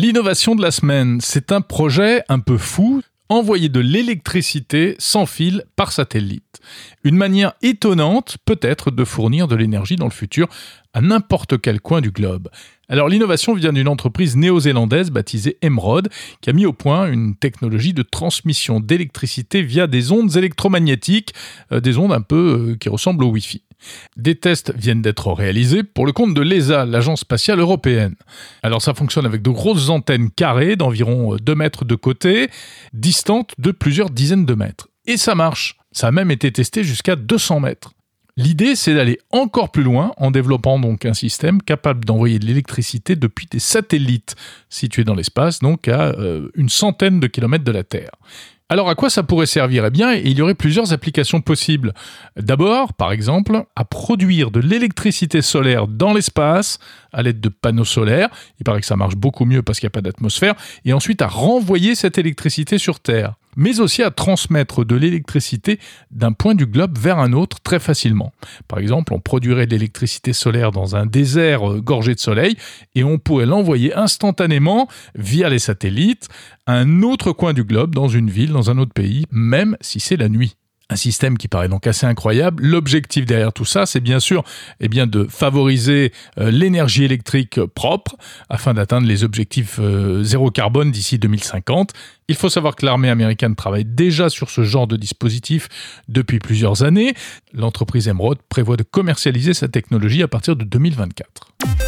L'innovation de la semaine, c'est un projet un peu fou, envoyer de l'électricité sans fil par satellite. Une manière étonnante peut-être de fournir de l'énergie dans le futur à n'importe quel coin du globe. Alors l'innovation vient d'une entreprise néo-zélandaise baptisée Emerald qui a mis au point une technologie de transmission d'électricité via des ondes électromagnétiques, euh, des ondes un peu euh, qui ressemblent au Wi-Fi. Des tests viennent d'être réalisés pour le compte de l'ESA, l'Agence spatiale européenne. Alors ça fonctionne avec de grosses antennes carrées d'environ 2 euh, mètres de côté, distantes de plusieurs dizaines de mètres. Et ça marche. Ça a même été testé jusqu'à 200 mètres. L'idée, c'est d'aller encore plus loin en développant donc un système capable d'envoyer de l'électricité depuis des satellites situés dans l'espace, donc à euh, une centaine de kilomètres de la Terre. Alors à quoi ça pourrait servir? Eh bien, il y aurait plusieurs applications possibles. D'abord, par exemple, à produire de l'électricité solaire dans l'espace à l'aide de panneaux solaires. Il paraît que ça marche beaucoup mieux parce qu'il n'y a pas d'atmosphère. Et ensuite à renvoyer cette électricité sur Terre mais aussi à transmettre de l'électricité d'un point du globe vers un autre très facilement. Par exemple, on produirait de l'électricité solaire dans un désert euh, gorgé de soleil et on pourrait l'envoyer instantanément via les satellites à un autre coin du globe, dans une ville, dans un autre pays, même si c'est la nuit. Un système qui paraît donc assez incroyable. L'objectif derrière tout ça, c'est bien sûr eh bien, de favoriser euh, l'énergie électrique propre afin d'atteindre les objectifs euh, zéro carbone d'ici 2050. Il faut savoir que l'armée américaine travaille déjà sur ce genre de dispositif depuis plusieurs années. L'entreprise Emerald prévoit de commercialiser sa technologie à partir de 2024.